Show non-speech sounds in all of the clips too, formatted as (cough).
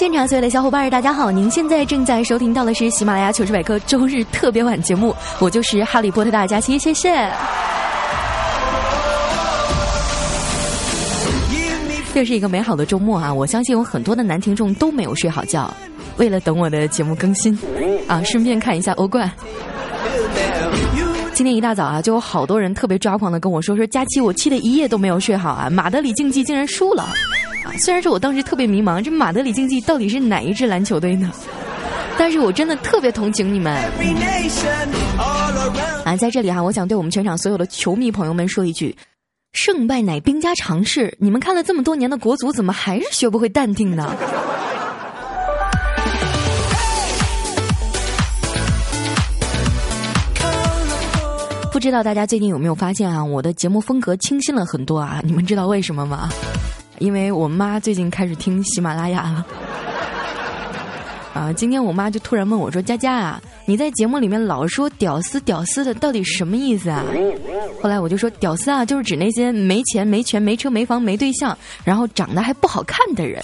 现场所有的小伙伴，大家好！您现在正在收听到的是喜马拉雅糗事百科周日特别晚节目，我就是哈利波特大家期，谢谢。这是一个美好的周末啊！我相信有很多的男听众都没有睡好觉，为了等我的节目更新，啊，顺便看一下欧冠。今天一大早啊，就有好多人特别抓狂的跟我说说，佳期我气的一夜都没有睡好啊！马德里竞技竟然输了。啊，虽然说我当时特别迷茫，这马德里竞技到底是哪一支篮球队呢？(laughs) 但是我真的特别同情你们。啊，在这里哈，我想对我们全场所有的球迷朋友们说一句：胜败乃兵家常事。你们看了这么多年的国足，怎么还是学不会淡定呢？不知道大家最近有没有发现啊，我的节目风格清新了很多啊？你们知道为什么吗？因为我妈最近开始听喜马拉雅了，(laughs) 啊，今天我妈就突然问我说：“佳佳啊，你在节目里面老说‘屌丝’‘屌丝’的，到底什么意思啊？”后来我就说：“屌丝啊，就是指那些没钱、没权、没车、没房、没对象，然后长得还不好看的人。”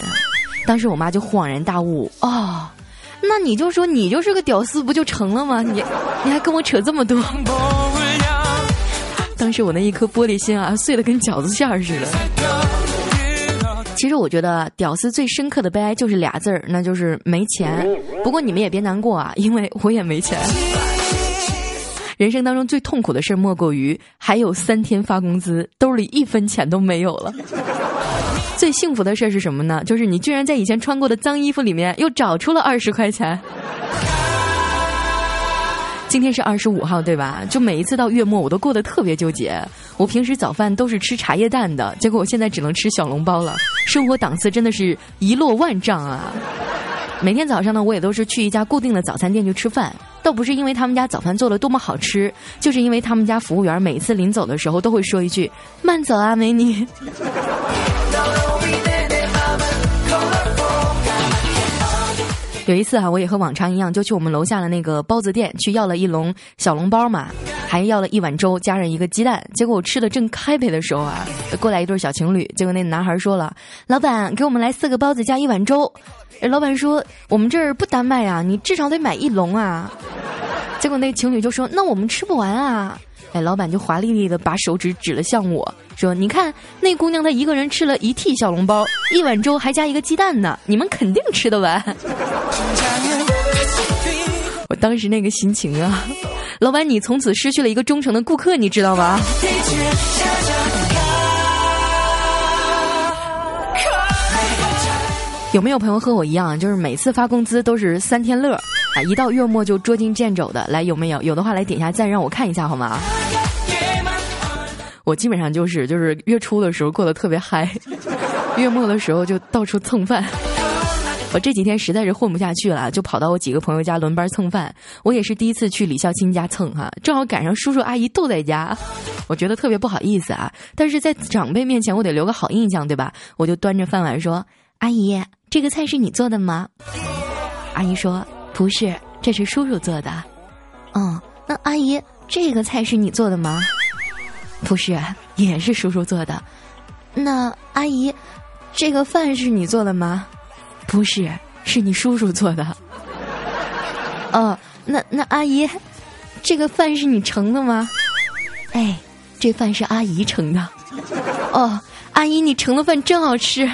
当时我妈就恍然大悟：“哦，那你就说你就是个屌丝，不就成了吗？你你还跟我扯这么多？”当时我那一颗玻璃心啊，碎的跟饺子馅儿似的。其实我觉得屌丝最深刻的悲哀就是俩字儿，那就是没钱。不过你们也别难过啊，(laughs) 因为我也没钱。人生当中最痛苦的事莫过于还有三天发工资，兜里一分钱都没有了。最幸福的事是什么呢？就是你居然在以前穿过的脏衣服里面又找出了二十块钱。今天是二十五号，对吧？就每一次到月末，我都过得特别纠结。我平时早饭都是吃茶叶蛋的，结果我现在只能吃小笼包了。生活档次真的是一落万丈啊！每天早上呢，我也都是去一家固定的早餐店去吃饭，倒不是因为他们家早饭做的多么好吃，就是因为他们家服务员每次临走的时候都会说一句“慢走啊，美女”。有一次哈，我也和往常一样，就去我们楼下的那个包子店去要了一笼小笼包嘛，还要了一碗粥，加上一个鸡蛋。结果我吃的正开胃的时候啊，过来一对小情侣，结果那男孩说了：“老板，给我们来四个包子加一碗粥。”老板说：“我们这儿不单卖啊，你至少得买一笼啊。”结果那情侣就说：“那我们吃不完啊。”哎，老板就华丽丽的把手指指了向我说：“你看，那姑娘她一个人吃了一屉小笼包，一碗粥还加一个鸡蛋呢，你们肯定吃得完。”我当时那个心情啊，老板，你从此失去了一个忠诚的顾客，你知道吗？有没有朋友和我一样，就是每次发工资都是三天乐啊，一到月末就捉襟见肘的？来，有没有？有的话来点一下赞，让我看一下好吗？我基本上就是就是月初的时候过得特别嗨，月末的时候就到处蹭饭。我这几天实在是混不下去了，就跑到我几个朋友家轮班蹭饭。我也是第一次去李孝钦家蹭哈，正好赶上叔叔阿姨都在家，我觉得特别不好意思啊。但是在长辈面前我得留个好印象，对吧？我就端着饭碗说：“阿姨，这个菜是你做的吗？”阿姨说：“不是，这是叔叔做的。”嗯，那阿姨，这个菜是你做的吗？不是，也是叔叔做的。那阿姨，这个饭是你做的吗？不是，是你叔叔做的。哦，那那阿姨，这个饭是你盛的吗？哎，这饭是阿姨盛的。哦，阿姨，你盛的饭真好吃。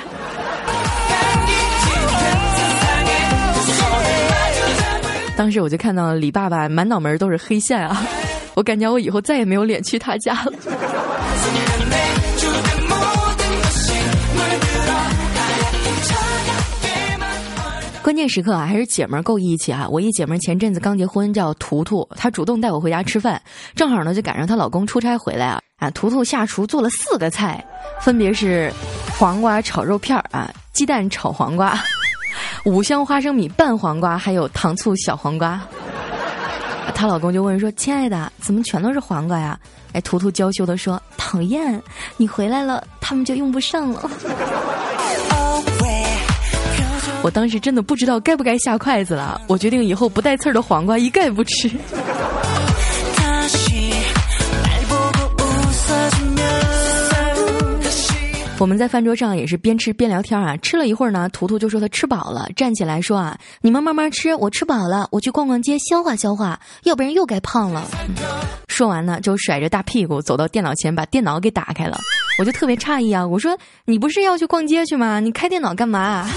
当时我就看到李爸爸满脑门都是黑线啊，我感觉我以后再也没有脸去他家了。关键时刻啊，还是姐们儿够义气啊！我一姐们儿前阵子刚结婚，叫图图，她主动带我回家吃饭，正好呢就赶上她老公出差回来啊啊！图图下厨做了四个菜，分别是黄瓜炒肉片儿啊，鸡蛋炒黄瓜，(laughs) 五香花生米拌黄瓜，还有糖醋小黄瓜。她老公就问说：“亲爱的，怎么全都是黄瓜呀？”哎，图图娇羞的说：“讨厌，你回来了，他们就用不上了。”我当时真的不知道该不该下筷子了，我决定以后不带刺儿的黄瓜一概不吃。(laughs) 我们在饭桌上也是边吃边聊天啊，吃了一会儿呢，图图就说他吃饱了，站起来说啊：“你们慢慢吃，我吃饱了，我去逛逛街消化消化，要不然又该胖了。”说完呢，就甩着大屁股走到电脑前，把电脑给打开了。我就特别诧异啊，我说：“你不是要去逛街去吗？你开电脑干嘛？”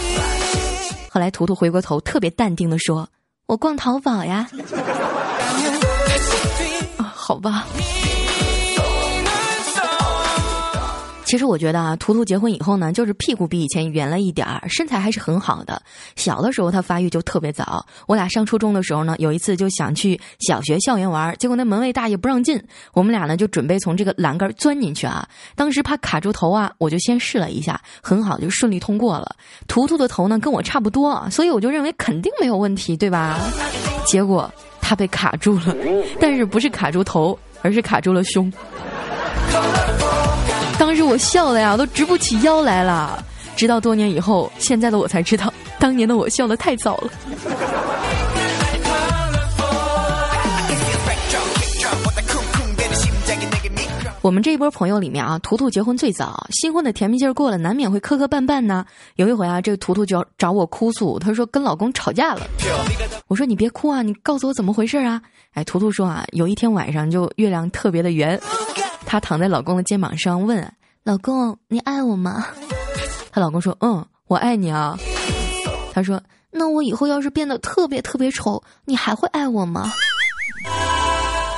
后来图图回过头，特别淡定的说：“我逛淘宝呀。”啊，好吧。其实我觉得啊，图图结婚以后呢，就是屁股比以前圆了一点儿，身材还是很好的。小的时候他发育就特别早，我俩上初中的时候呢，有一次就想去小学校园玩，结果那门卫大爷不让进，我们俩呢就准备从这个栏杆钻进去啊。当时怕卡住头啊，我就先试了一下，很好就顺利通过了。图图的头呢跟我差不多，所以我就认为肯定没有问题，对吧？结果他被卡住了，但是不是卡住头，而是卡住了胸。当时我笑的呀，都直不起腰来了。直到多年以后，现在的我才知道，(laughs) 当年的我笑的太早了。我们这一波朋友里面啊，图图结婚最早，新婚的甜蜜劲儿过了，难免会磕磕绊绊呢。有一回啊，这个图图就要找我哭诉，他说跟老公吵架了。我说你别哭啊，你告诉我怎么回事啊？哎，图图说啊，有一天晚上就月亮特别的圆。她躺在老公的肩膀上问：“老公，你爱我吗？”她老公说：“嗯，我爱你啊。”她说：“那我以后要是变得特别特别丑，你还会爱我吗？”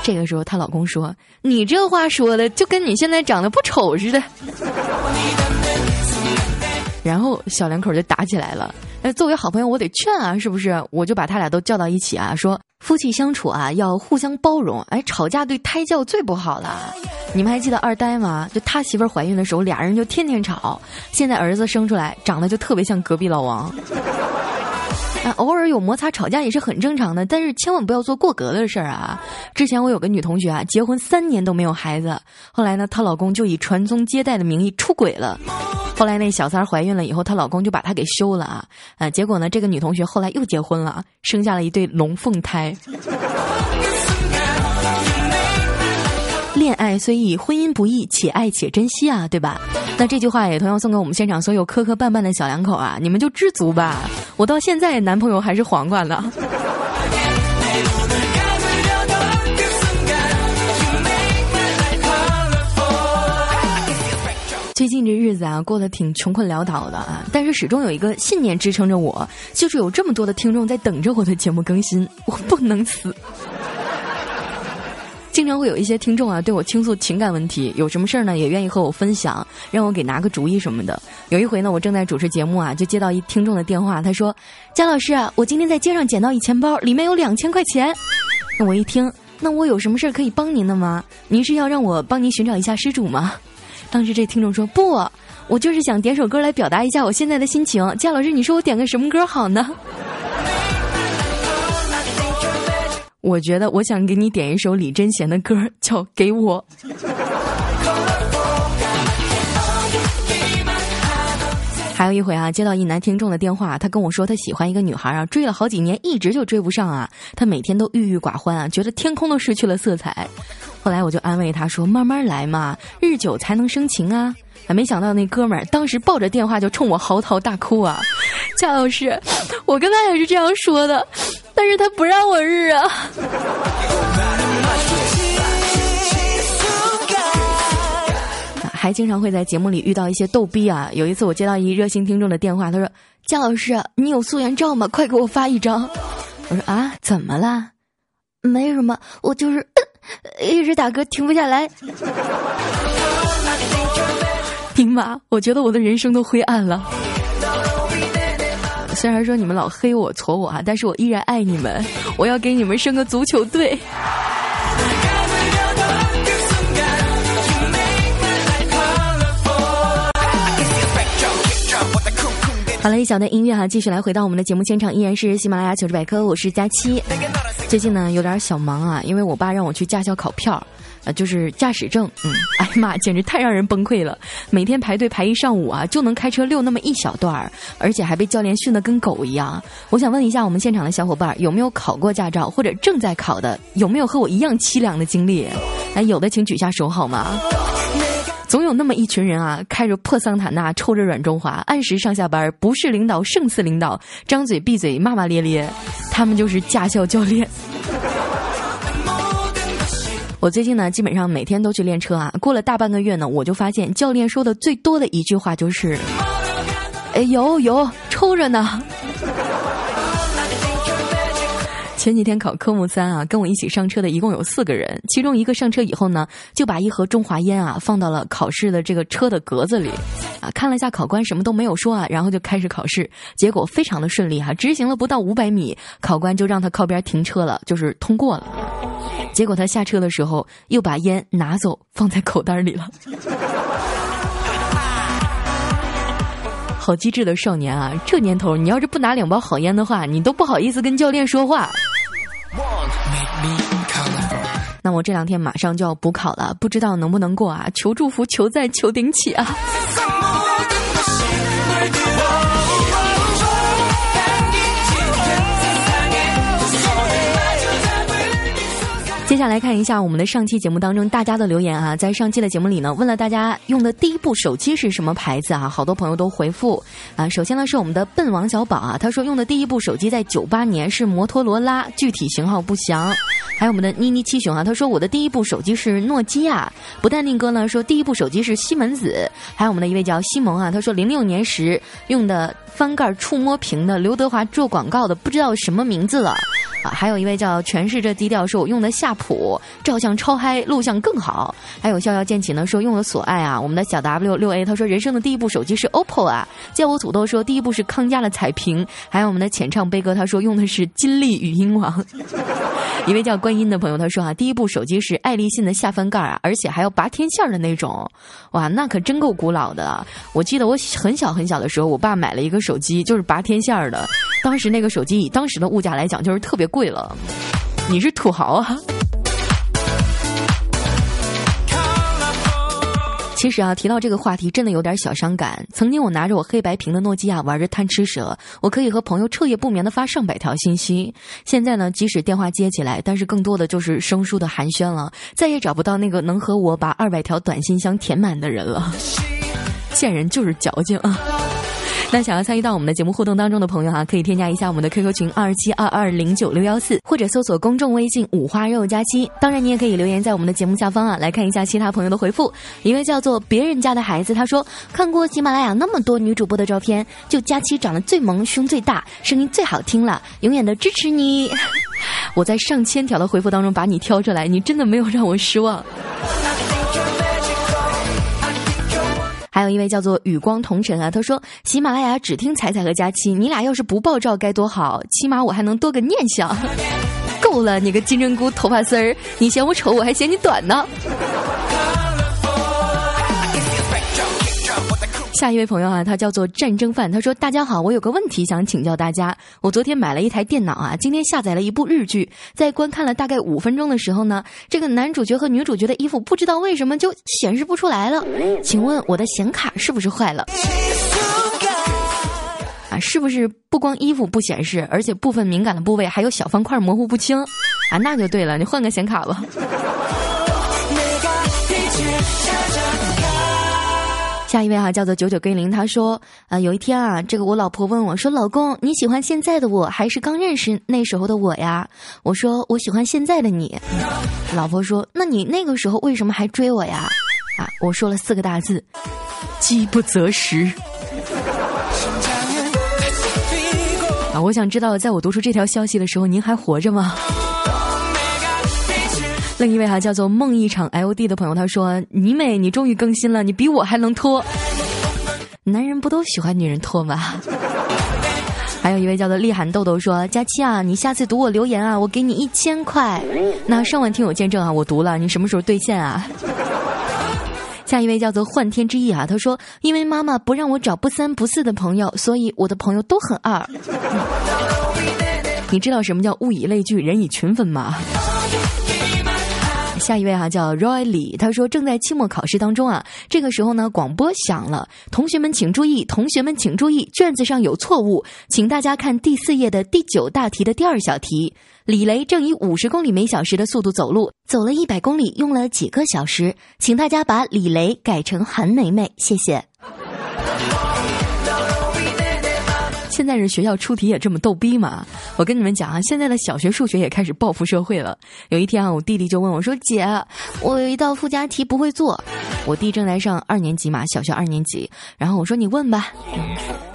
这个时候，她老公说：“你这话说的就跟你现在长得不丑似的。”然后小两口就打起来了。那作为好朋友，我得劝啊，是不是？我就把他俩都叫到一起啊，说夫妻相处啊要互相包容。哎，吵架对胎教最不好了。你们还记得二呆吗？就他媳妇儿怀孕的时候，俩人就天天吵。现在儿子生出来，长得就特别像隔壁老王。(laughs) 啊，偶尔有摩擦吵架也是很正常的，但是千万不要做过格的事儿啊。之前我有个女同学啊，结婚三年都没有孩子，后来呢，她老公就以传宗接代的名义出轨了。后来那小三儿怀孕了以后，她老公就把她给休了啊啊！结果呢，这个女同学后来又结婚了，生下了一对龙凤胎。恋爱虽易，婚姻不易，且爱且珍惜啊，对吧？那这句话也同样送给我们现场所有磕磕绊绊的小两口啊，你们就知足吧。我到现在男朋友还是黄瓜呢。近这日子啊，过得挺穷困潦倒的啊，但是始终有一个信念支撑着我，就是有这么多的听众在等着我的节目更新，我不能死。经常会有一些听众啊，对我倾诉情感问题，有什么事儿呢，也愿意和我分享，让我给拿个主意什么的。有一回呢，我正在主持节目啊，就接到一听众的电话，他说：“姜老师啊，我今天在街上捡到一钱包，里面有两千块钱。”那我一听，那我有什么事儿可以帮您的吗？您是要让我帮您寻找一下失主吗？当时这听众说：“不，我就是想点首歌来表达一下我现在的心情。”姜老师，你说我点个什么歌好呢？我觉得我想给你点一首李贞贤的歌，叫《给我》。还有一回啊，接到一男听众的电话，他跟我说他喜欢一个女孩啊，追了好几年，一直就追不上啊，他每天都郁郁寡欢啊，觉得天空都失去了色彩。后来我就安慰他说：“慢慢来嘛，日久才能生情啊。”啊，没想到那哥们儿当时抱着电话就冲我嚎啕大哭啊！(laughs) 夏老师，我跟他也是这样说的，但是他不让我日啊。(laughs) 还经常会在节目里遇到一些逗逼啊！有一次我接到一热心听众的电话，他说：“姜老师，你有素颜照吗？快给我发一张。”我说：“啊，怎么了？没什么，我就是一直打嗝停不下来。”听吧，我觉得我的人生都灰暗了。虽然说你们老黑我、挫我啊，但是我依然爱你们。我要给你们生个足球队。好了，一小段音乐哈，继续来回到我们的节目现场，依然是喜马拉雅糗事百科，我是佳期。最近呢有点小忙啊，因为我爸让我去驾校考票。呃就是驾驶证，嗯，(laughs) 哎呀妈，简直太让人崩溃了！每天排队排一上午啊，就能开车溜那么一小段儿，而且还被教练训得跟狗一样。我想问一下我们现场的小伙伴，有没有考过驾照或者正在考的？有没有和我一样凄凉的经历？哎，有的请举下手好吗？总有那么一群人啊，开着破桑塔纳，抽着软中华，按时上下班，不是领导胜似领导，张嘴闭嘴骂骂咧咧，他们就是驾校教练。(laughs) 我最近呢，基本上每天都去练车啊。过了大半个月呢，我就发现教练说的最多的一句话就是：“哎，有有，抽着呢。”前几天考科目三啊，跟我一起上车的一共有四个人，其中一个上车以后呢，就把一盒中华烟啊放到了考试的这个车的格子里，啊，看了一下考官什么都没有说啊，然后就开始考试，结果非常的顺利哈，执行了不到五百米，考官就让他靠边停车了，就是通过了。结果他下车的时候又把烟拿走放在口袋里了，好机智的少年啊！这年头你要是不拿两包好烟的话，你都不好意思跟教练说话。那我这两天马上就要补考了，不知道能不能过啊？求祝福，求赞，求顶起啊！来看一下我们的上期节目当中大家的留言啊，在上期的节目里呢，问了大家用的第一部手机是什么牌子啊？好多朋友都回复啊，首先呢是我们的笨王小宝啊，他说用的第一部手机在九八年是摩托罗拉，具体型号不详。还有我们的妮妮七雄啊，他说我的第一部手机是诺基亚。不淡定哥呢说第一部手机是西门子。还有我们的一位叫西蒙啊，他说零六年时用的翻盖触摸屏的刘德华做广告的，不知道什么名字了。还有一位叫全是这低调说，我用的夏普，照相超嗨，录像更好。还有逍遥剑起呢说用的索爱啊，我们的小 W 六 A 他说人生的第一部手机是 OPPO 啊。叫我土豆说第一部是康佳的彩屏。还有我们的浅唱悲歌他说用的是金立语音王。(laughs) 一位叫观音的朋友他说啊，第一部手机是爱立信的下翻盖啊，而且还要拔天线的那种。哇，那可真够古老的。我记得我很小很小的时候，我爸买了一个手机，就是拔天线的。当时那个手机以当时的物价来讲，就是特别贵了。你是土豪啊！其实啊，提到这个话题，真的有点小伤感。曾经我拿着我黑白屏的诺基亚玩着贪吃蛇，我可以和朋友彻夜不眠的发上百条信息。现在呢，即使电话接起来，但是更多的就是生疏的寒暄了，再也找不到那个能和我把二百条短信箱填满的人了。(laughs) 贱人就是矫情啊！那想要参与到我们的节目互动当中的朋友哈，可以添加一下我们的 QQ 群二七二二零九六幺四，或者搜索公众微信五花肉佳期。当然，你也可以留言在我们的节目下方啊，来看一下其他朋友的回复。一位叫做别人家的孩子，他说看过喜马拉雅那么多女主播的照片，就佳期长得最萌，胸最大，声音最好听了，永远的支持你。(laughs) 我在上千条的回复当中把你挑出来，你真的没有让我失望。还有一位叫做与光同尘啊，他说喜马拉雅只听彩彩和佳期，你俩要是不爆照该多好，起码我还能多个念想。够了，你个金针菇头发丝儿，你嫌我丑，我还嫌你短呢。下一位朋友啊，他叫做战争犯。他说：“大家好，我有个问题想请教大家。我昨天买了一台电脑啊，今天下载了一部日剧，在观看了大概五分钟的时候呢，这个男主角和女主角的衣服不知道为什么就显示不出来了。请问我的显卡是不是坏了？啊，是不是不光衣服不显示，而且部分敏感的部位还有小方块模糊不清？啊，那就对了，你换个显卡吧。”下一位哈叫做九九归零，他说啊，有一天啊，这个我老婆问我说：“老公，你喜欢现在的我还是刚认识那时候的我呀？”我说：“我喜欢现在的你。”老婆说：“那你那个时候为什么还追我呀？”啊，我说了四个大字：饥不择食。啊，我想知道，在我读出这条消息的时候，您还活着吗？另一位哈叫做梦一场 L D 的朋友，他说：“你美，你终于更新了，你比我还能拖。男人不都喜欢女人拖吗？”还有一位叫做厉寒豆豆说：“佳期啊，你下次读我留言啊，我给你一千块。那上万听友见证啊，我读了，你什么时候兑现啊？”下一位叫做幻天之翼啊，他说：“因为妈妈不让我找不三不四的朋友，所以我的朋友都很二。你知道什么叫物以类聚，人以群分吗？”下一位哈叫 Roy 李，他说正在期末考试当中啊，这个时候呢广播响了，同学们请注意，同学们请注意，卷子上有错误，请大家看第四页的第九大题的第二小题。李雷正以五十公里每小时的速度走路，走了一百公里用了几个小时，请大家把李雷改成韩梅梅，谢谢。在这学校出题也这么逗逼吗？我跟你们讲啊，现在的小学数学也开始报复社会了。有一天啊，我弟弟就问我说：“姐，我有一道附加题不会做。”我弟正在上二年级嘛，小学二年级。然后我说：“你问吧。”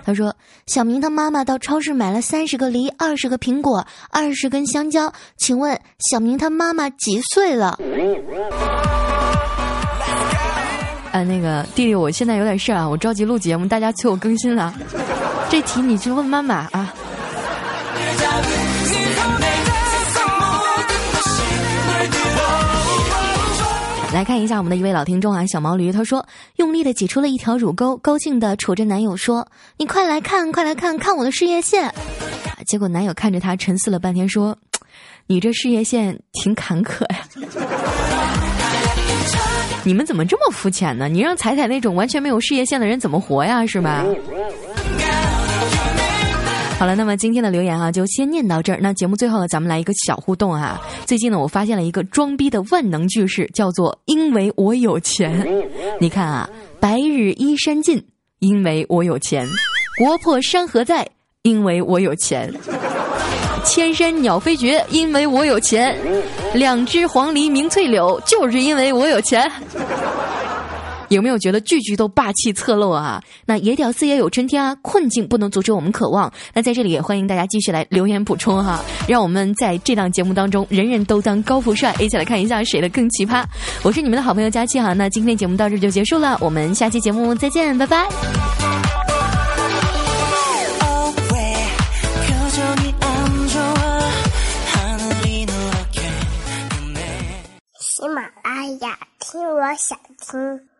他说：“小明他妈妈到超市买了三十个梨、二十个苹果、二十根香蕉，请问小明他妈妈几岁了？”啊，那个弟弟，我现在有点事儿啊，我着急录节目，大家催我更新了。这题你去问妈妈啊。来看一下我们的一位老听众啊，小毛驴，他说用力的挤出了一条乳沟，高兴的杵着男友说：“你快来看，快来看看我的事业线。”结果男友看着他沉思了半天说：“ (tsk) 你这事业线挺坎坷呀。(laughs) ”你们怎么这么肤浅呢？你让彩彩那种完全没有事业线的人怎么活呀？是吧？好了，那么今天的留言啊，就先念到这儿。那节目最后呢，咱们来一个小互动啊。最近呢，我发现了一个装逼的万能句式，叫做“因为我有钱”。你看啊，“白日依山尽”，因为我有钱；“国破山河在”，因为我有钱；“千山鸟飞绝”，因为我有钱；“两只黄鹂鸣翠柳”，就是因为我有钱。有没有觉得句句都霸气侧漏啊？那野屌丝也有春天啊！困境不能阻止我们渴望。那在这里也欢迎大家继续来留言补充哈，(laughs) 让我们在这档节目当中人人都当高富帅，一起来看一下谁的更奇葩。我是你们的好朋友佳期哈，那今天节目到这就结束了，我们下期节目再见，拜拜。喜马拉雅，听我想听。